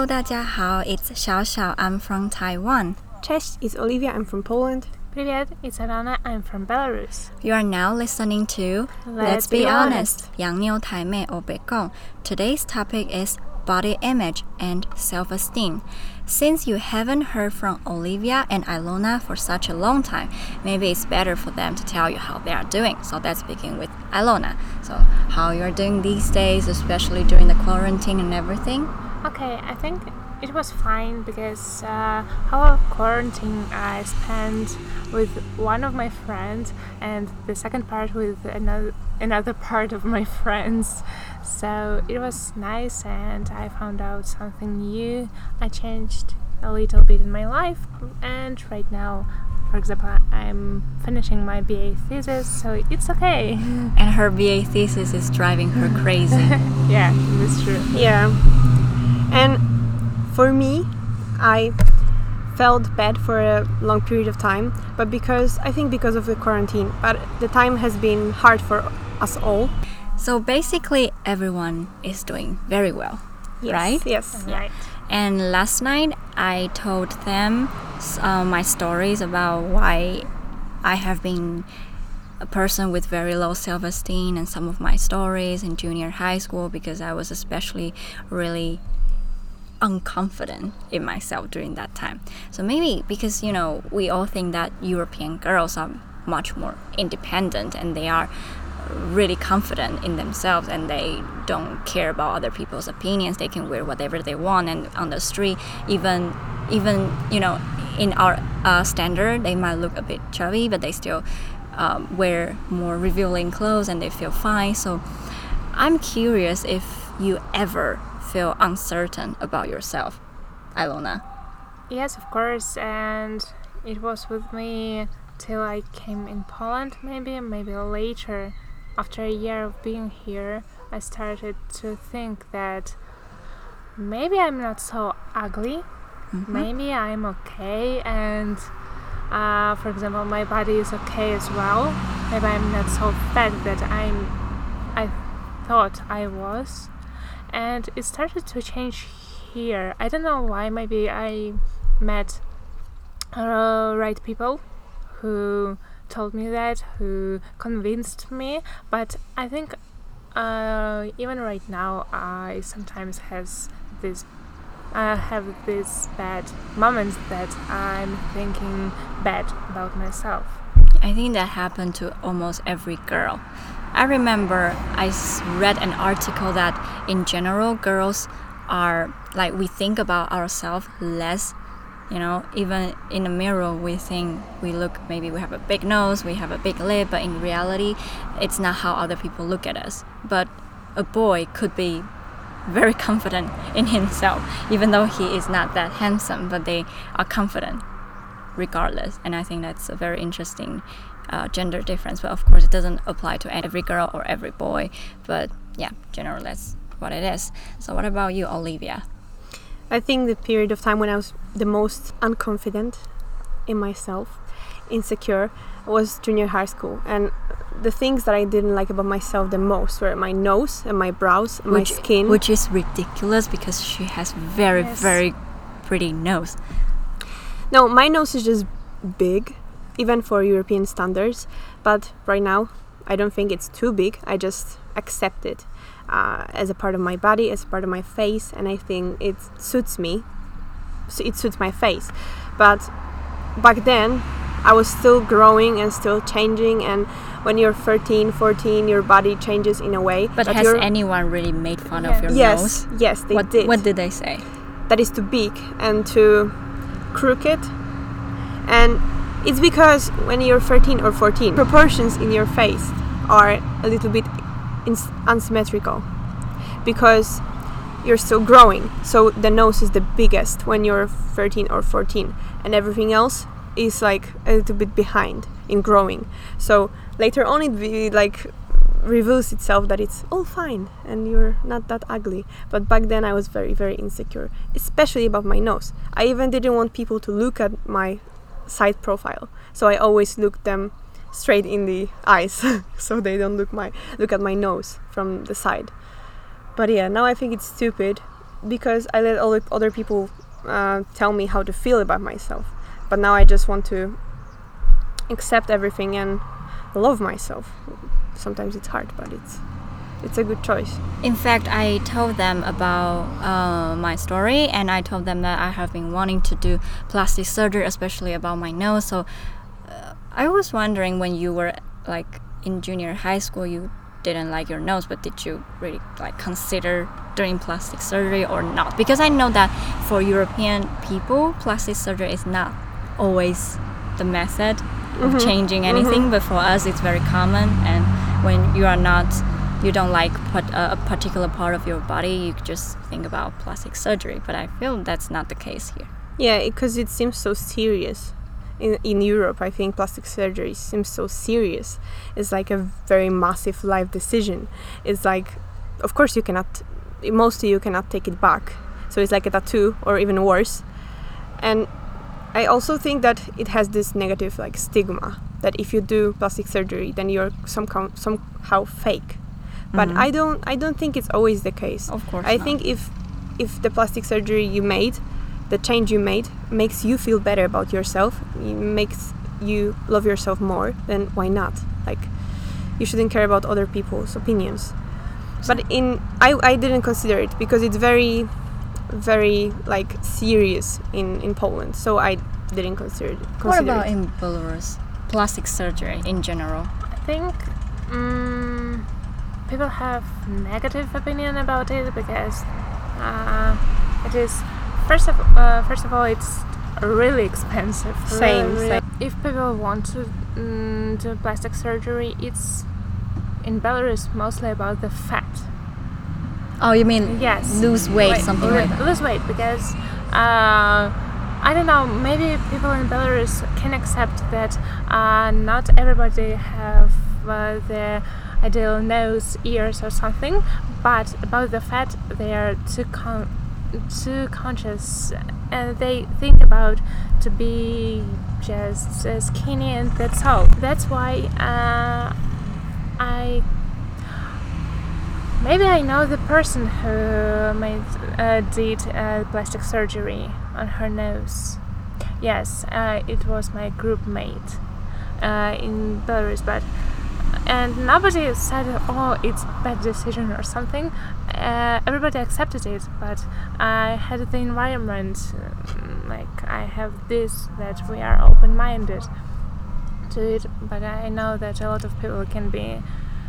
Hello，大家好，It's 小小，I'm from Taiwan. Cześć, is Oliwia, I'm from Poland. Привет, it's Aliona, I'm from Belarus. You are now listening to Let's, Let's Be Honest, Today's topic is body image and self-esteem. Since you haven't heard from Oliwia and Aliona for such a long time, maybe it's better for them to tell you how they are doing. So let's begin with Aliona. So how you're doing these days, especially during the quarantine and everything? Okay, I think it was fine because uh, our quarantine I spent with one of my friends and the second part with another another part of my friends. So it was nice and I found out something new. I changed a little bit in my life and right now for example I'm finishing my BA thesis so it's okay. And her BA thesis is driving her crazy. yeah, that's true. Yeah. And for me, I felt bad for a long period of time, but because I think because of the quarantine, but the time has been hard for us all. so basically everyone is doing very well. Yes, Right? Yes. Right. And last night I told them uh, my stories about why I have been a person with very low self esteem and some of my stories in junior high school because I was especially really unconfident in myself during that time. So maybe because you know we all think that European girls are much more independent and they are really confident in themselves and they don't care about other people's opinions. They can wear whatever they want and on the street even even you know in our uh, standard they might look a bit chubby but they still um, wear more revealing clothes and they feel fine. So I'm curious if you ever feel uncertain about yourself, Aliona. Yes, of course, and it was with me till I came in Poland, maybe, maybe later. After a year of being here, I started to think that maybe I'm not so ugly, maybe I'm okay, and uh, for example, my body is okay as well. Maybe I'm not so fat that I'm. I thought I was, and it started to change here. I don't know why. Maybe I met uh, right people who told me that, who convinced me. But I think uh, even right now, I sometimes has this. I have these bad moments that I'm thinking bad about myself. I think that happened to almost every girl. I remember I read an article that in general girls are like we think about ourselves less. You know, even in the mirror, we think we look maybe we have a big nose, we have a big lip, but in reality, it's not how other people look at us. But a boy could be very confident in himself, even though he is not that handsome, but they are confident regardless. And I think that's a very interesting uh, gender difference. But of course, it doesn't apply to every girl or every boy. But yeah, generally, that's what it is. So, what about you, Oliwia? I think the period of time when I was the most unconfident in myself, insecure, was junior high school. And the things that I didn't like about myself the most were my nose and my brows and my which, skin. which is ridiculous because she has very, Yes. very pretty nose. No, my nose is just big, even for European standards. But right now, I don't think it's too big. I just accept it uh, as a part of my body, as a part of my face, and I think it suits me. So it suits my face. But back then, I was still growing and still changing. And when you're 13, 14, your body changes in a way. But has anyone really made fun of your Yes, nose? yes, they what, did. what did they say? that is too big and too crooked. And it's because when you're 13 or 14, proportions in your face are a little bit unsymmetrical because you're still growing. So the nose is the biggest when you're 13 or 14, and everything else is like a little bit behind in growing. So later on, it be like reveals itself that it's all fine and you're not that ugly. But back then I was very, very insecure, especially about my nose. I even didn't want people to look at my side profile, so I always look them straight in the eyes, so they don't look my look at my nose from the side. But yeah, now I think it's stupid because I let other other people uh, tell me how to feel about myself. But now I just want to accept everything and love myself. Sometimes it's hard, but it's it's a good choice. In fact, I told them about uh, my story, and I told them that I have been wanting to do plastic surgery, especially about my nose. So uh, I was wondering when you were like in junior high school, you didn't like your nose, but did you really like consider doing plastic surgery or not? Because I know that for European people, plastic surgery is not always the method of changing anything, but for us, it's very common. And when you are not you don't like a, particular part of your body, you just think about plastic surgery. But I feel that's not the case here. Yeah, because it seems so serious. In, in Europe, I think plastic surgery seems so serious. It's like a very massive life decision. It's like, of course, you cannot, mostly you cannot take it back. So it's like a tattoo or even worse. And I also think that it has this negative like stigma that if you do plastic surgery, then you're somehow somehow fake. But Mhm. I don't I don't think it's always the case. Of course I not. think if if the plastic surgery you made, the change you made makes you feel better about yourself, makes you love yourself more, then why not? Like you shouldn't care about other people's opinions. But in I, I didn't consider it because it's very very like serious in, in Poland. So I didn't consider it. What about it. in Belarus? Plastic surgery in general. I think mm people have negative opinion about it because uh, it is first of uh, first of all it's really expensive. Same, really, same. If people want to mm, do plastic surgery, it's in Belarus mostly about the fat. Oh, you mean Yes. lose weight, something like that? Lose weight because uh, I don't know. Maybe people in Belarus can accept that uh, not everybody have uh, their ideal nose, ears, or something. But about the fat, they are too con- too conscious, and they think about to be just skinny, and that's all. That's why uh, I Maybe I know the person who made uh, did uh, plastic surgery on her nose. Yes, uh, it was my group mate uh, in Belarus, but and nobody said, "Oh, it's bad decision" or something. Uh, everybody accepted it, but I had the environment uh, like I have this that we are open-minded to it. But I know that a lot of people can be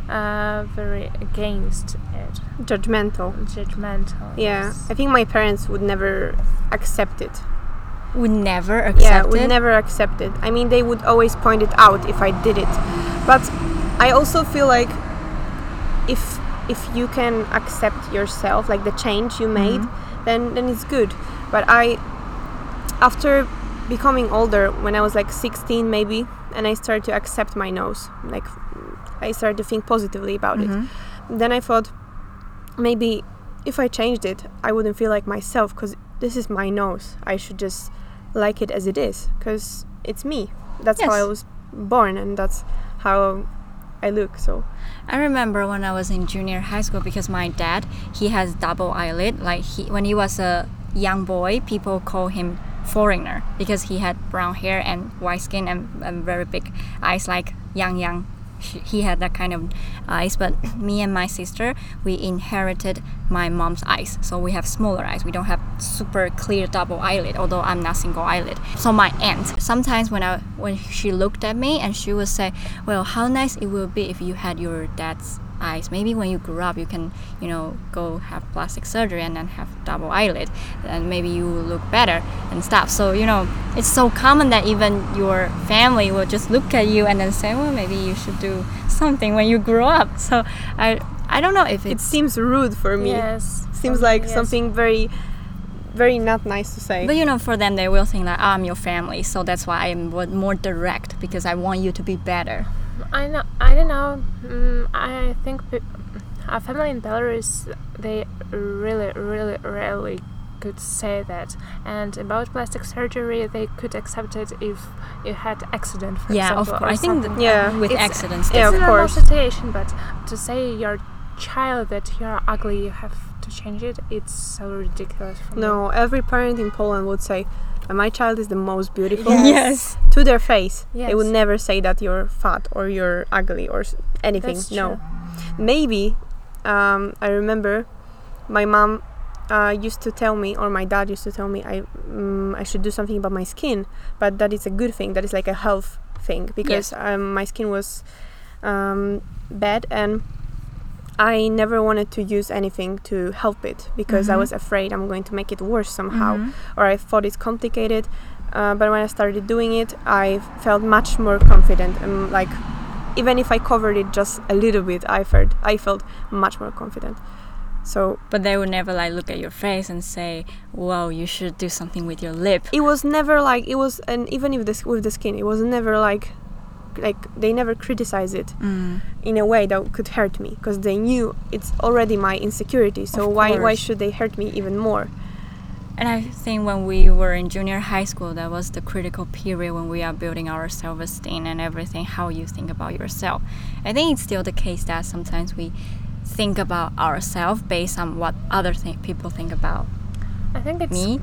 uh, very against it, Judgmental. judgmental. Yeah, yes. I think my parents would never accept it. Would never yeah, accept would it. never accept it. I mean, they would always point it out if I did it. But I also feel like if if you can accept yourself, like the change you made, Mm-hmm. then then it's good. But I, after becoming older, when I was like 16 maybe, and I started to accept my nose, like I started to think positively about Mhm. it. Then I thought maybe if I changed it, I wouldn't feel like myself because this is my nose. I should just like it as it is because it's me. That's how I was born and that's how I look. So I remember when I was in junior high school because my dad he has double eyelid. Like he when he was a young boy, people call him foreigner because he had brown hair and white skin and, and very big eyes, like Yang young. He he had that kind of eyes, but me and my sister we inherited my mom's eyes, so we have smaller eyes. We don't have super clear double eyelid, although I'm not single eyelid. So my aunt sometimes when I when she looked at me and she would say, "Well, how nice it will be if you had your dad's eyes. Maybe when you grow up, you can, you know, go have plastic surgery and then have double eyelid, and maybe you look better and stuff." So you know, it's so common that even your family will just look at you and then say, "Well, maybe you should do something when you grow up." So I I don't know if it seems rude for me. Yes. Seems like yes. something very, very not nice to say. But you know, for them, they will think that I'm your family, so that's why I'm more direct because I want you to be better. I know. I don't know. Mm, I think pe- our family in Belarus they really, really, really could say that. And about plastic surgery, they could accept it if you had accident, for yeah, of course. I think something. that, Yeah. with It's- accidents. Yeah, it's of a normal course. situation, but to say your child that you're ugly, you have to change it, it's so ridiculous for me. No, every parent in Poland would say, "Uh, "My child is the most beautiful." Yes. To their face, they would never say that you're fat or you're ugly or anything. That's no. true. Maybe um, I remember my mom uh, used to tell me, or my dad used to tell me, I mm, I should do something about my skin, but that is a good thing. That is like a health thing because um, my skin was um, bad and I never wanted to use anything to help it because I Mhm. was afraid I'm going to make it worse somehow, Mhm. or I thought it's complicated. Uh, but when I started doing it, I felt much more confident and like even if I covered it just a little bit, I felt I felt much more confident. So But they would never like look at your face and say, "Well, you should do something with your lip." it was never like it was, and even if this with the skin, it was never like like they never criticize it Mm. in a way that could hurt me because they knew it's already my insecurity. So why why should they hurt me even more? And I think when we were in junior high school, that was the critical period when we are building our self esteem and everything, how you think about yourself. I think it's still the case that sometimes we think about ourselves based on what other th- people think about I think it's me.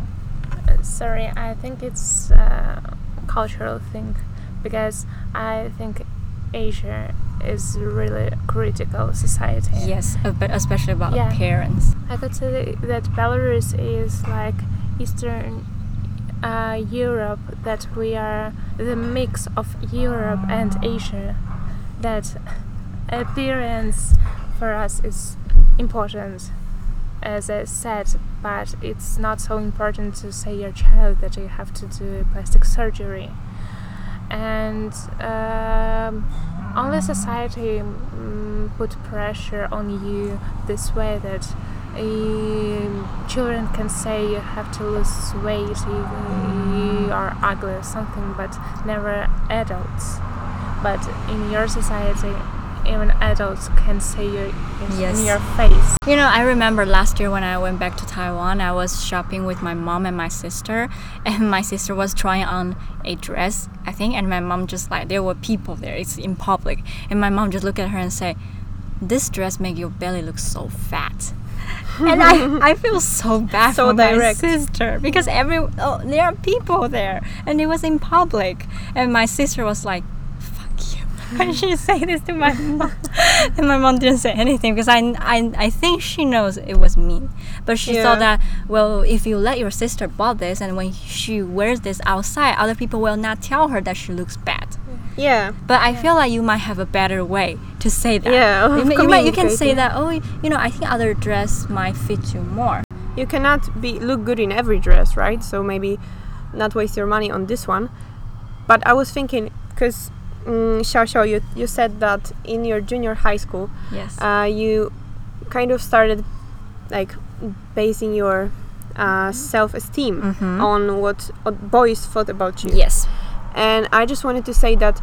uh, sorry. I think it's a cultural thing because I think Asia is really critical society. Yes, uh, but especially about Yeah. appearance. I could say that Belarus is like Eastern uh, Europe, that we are the mix of Europe and Asia. That appearance for us is important, as I said, but it's not so important to say your child that you have to do plastic surgery. And um, only society mm, put pressure on you this way that um, children can say you have to lose weight, you are ugly or something, but never adults. But in your society, even adults can see you in, Yes. your face. You know, I remember last year when I went back to Taiwan, I was shopping with my mom and my sister, and my sister was trying on a dress, I think, and my mom just like there were people there, it's in public, and my mom just looked at her and say, "This dress make your belly look so fat." and I, I feel so bad So for my direct. sister because every oh, there are people there and it was in public and my sister was like when she say this to my mom and my mom didn't say anything because I, I, I think she knows it was me but she Yeah. thought that well if you let your sister bought this and when she wears this outside other people will not tell her that she looks bad Yeah. but I feel like you might have a better way to say that Yeah, you, you, might, you can say that oh you know I think other dress might fit you more You cannot be look good in every dress, right? So maybe not waste your money on this one. But I was thinking because mm, Xiao Xiao, you you said that in your junior high school, yes uh, you kind of started like basing your uh, self-esteem Mhm. on what, what boys thought about you. yes And I just wanted to say that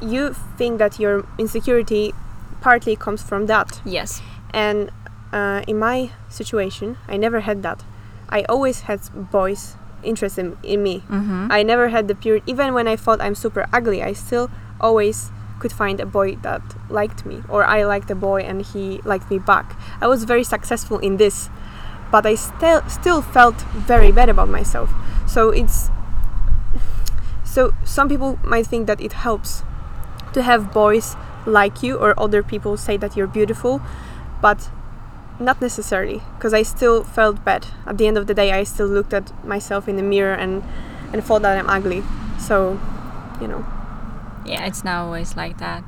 you think that your insecurity partly comes from that. yes And uh, in my situation, I never had that. I always had boys interested in, in me. mm-hmm. I never had the period, Even when I thought I'm super ugly, I still always could find a boy that liked me, or I liked a boy and he liked me back. I was very successful in this, but I still still felt very bad about myself. So it's so some people might think that it helps to have boys like you or other people say that you're beautiful, but not necessarily because I still felt bad. At the end of the day, I still looked at myself in the mirror and and thought that I'm ugly. So, you know, yeah it's not always like that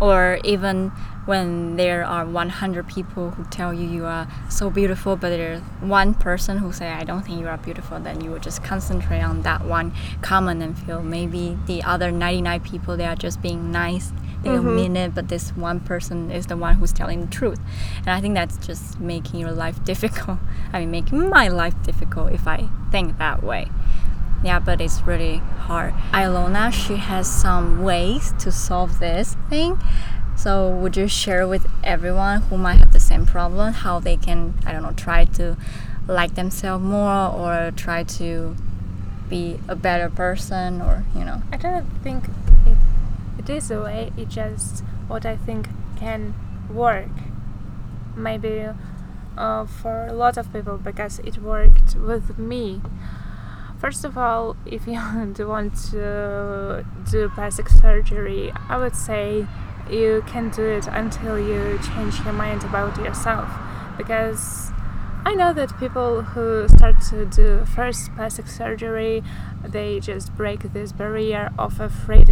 or even when there are 100 people who tell you you are so beautiful but there's one person who say i don't think you are beautiful then you would just concentrate on that one comment and feel maybe the other 99 people they are just being nice they don't mean it but this one person is the one who's telling the truth and i think that's just making your life difficult i mean making my life difficult if i think that way yeah, but it's really hard. Aliona, she has some ways to solve this thing. So, would you share with everyone who might have the same problem how they can, I don't know, try to like themselves more or try to be a better person or, you know? I don't think it, it is way, it's just what I think can work. Maybe uh, for a lot of people because it worked with me. First of all, if you want to do plastic surgery, I would say you can do it until you change your mind about yourself because I know that people who start to do first plastic surgery, they just break this barrier of afraid,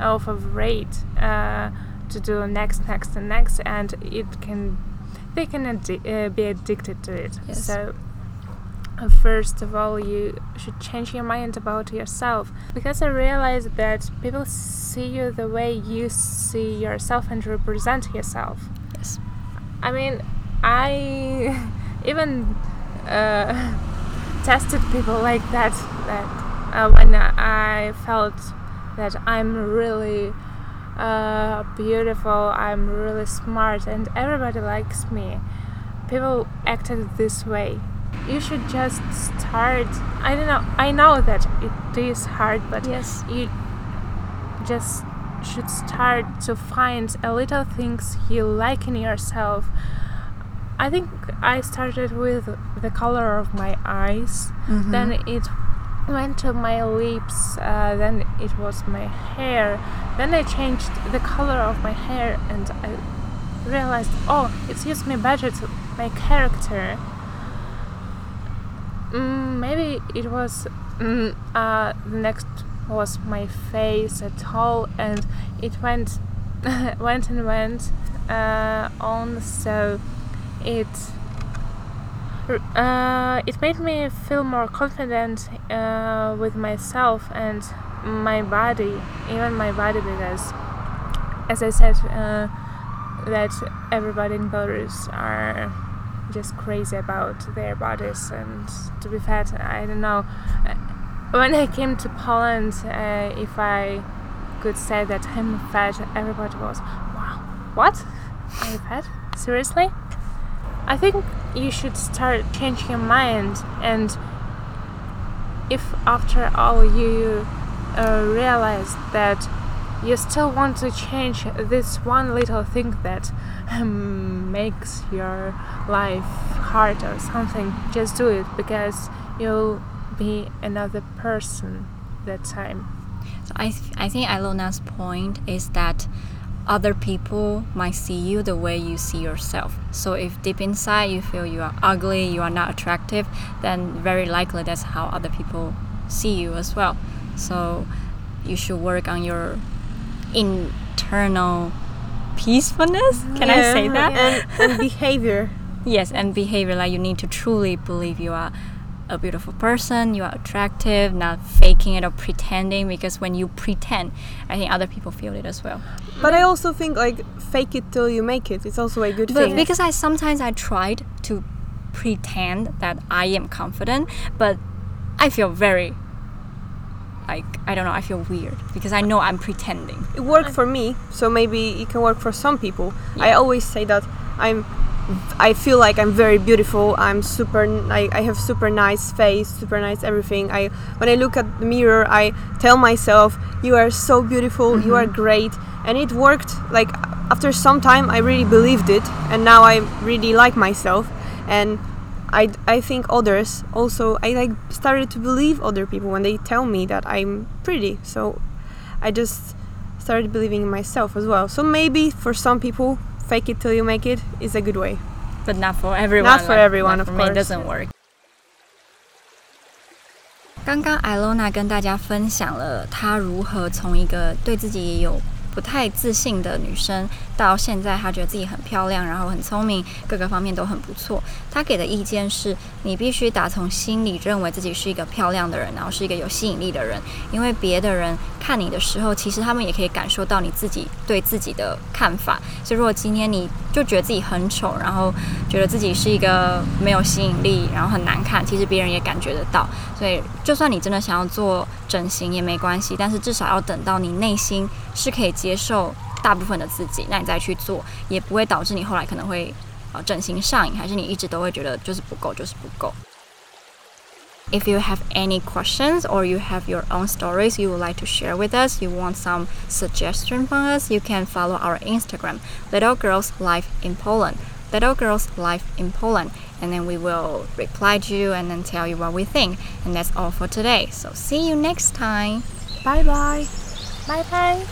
of afraid uh, to do next, next, and next, and it can, they can addi- uh, be addicted to it. Yes. So uh, first of all, you should change your mind about yourself because I realized that people see you the way you see yourself and represent yourself. Yes. I mean, I even uh, tested people like that. That uh, when I felt that I'm really uh, beautiful, I'm really smart, and everybody likes me. People acted this way. You should just start. I don't know. I know that it is hard, but Yes. you just should start to find a little things you like in yourself. I think I started with the color of my eyes, Mhm. then it went to my lips, uh, then it was my hair, then I changed the color of my hair and I realized, oh, it suits me better to my character. Mm, maybe it was mm, uh, next was my face at all, and it went went and went uh, on. So it uh, it made me feel more confident uh, with myself and my body, even my body, because as I said, uh, that everybody in Belarus are just crazy about their bodies and to be fat. I don't know. Uh, When I came to Poland, uh, if I could say that I'm fat, everybody was, wow, what? Are you fat? Seriously? I think you should start changing your mind and if after all you uh, realize that you still want to change this one little thing that um, makes your life hard or something, just do it because you'll be another person that time. So I, th- I think Aliona's point is that other people might see you the way you see yourself. So if deep inside you feel you are ugly, you are not attractive, then very likely that's how other people see you as well. So you should work on your internal peacefulness. Can I say Yeah, that? And, and behavior. Yes, and behavior like you need to truly believe you are a beautiful person, you are attractive, not faking it or pretending because when you pretend, I think other people feel it as well. But I also think like fake it till you make it. It's also a good But thing. because I sometimes I tried to pretend that I am confident, but I feel very like I don't know, I feel weird because I know I'm pretending. it worked for me, so maybe it can work for some people. I always say that I'm I feel like I'm very beautiful. I'm super I, I have super nice face, super nice everything. I when I look at the mirror, I tell myself, "You are so beautiful. You are mm-hmm. great." And it worked like after some time I really believed it and now I really like myself and I, I think others also I like started to believe other people when they tell me that I'm pretty. So I just started believing in myself as well. So maybe for some people, fake it till you make it is a good way. But not for everyone. Not for everyone, of me, it doesn't work. 刚刚艾罗娜跟大家分享了她如何从一个对自己也有不太自信的女生，到现在她觉得自己很漂亮，然后很聪明，各个方面都很不错。她给的意见是：你必须打从心里认为自己是一个漂亮的人，然后是一个有吸引力的人，因为别的人看你的时候，其实他们也可以感受到你自己对自己的看法。所以，如果今天你就觉得自己很丑，然后觉得自己是一个没有吸引力，然后很难看，其实别人也感觉得到。所以，就算你真的想要做整形也没关系，但是至少要等到你内心是可以接受大部分的自己，那你再去做，也不会导致你后来可能会啊整形上瘾，还是你一直都会觉得就是不够，就是不够。If you have any questions or you have your own stories you would like to share with us, you want some suggestion from us, you can follow our Instagram, Little Girls Life in Poland. little girl's life in Poland. And then we will reply to you and then tell you what we think. And that's all for today. So see you next time. Bye bye. Bye bye.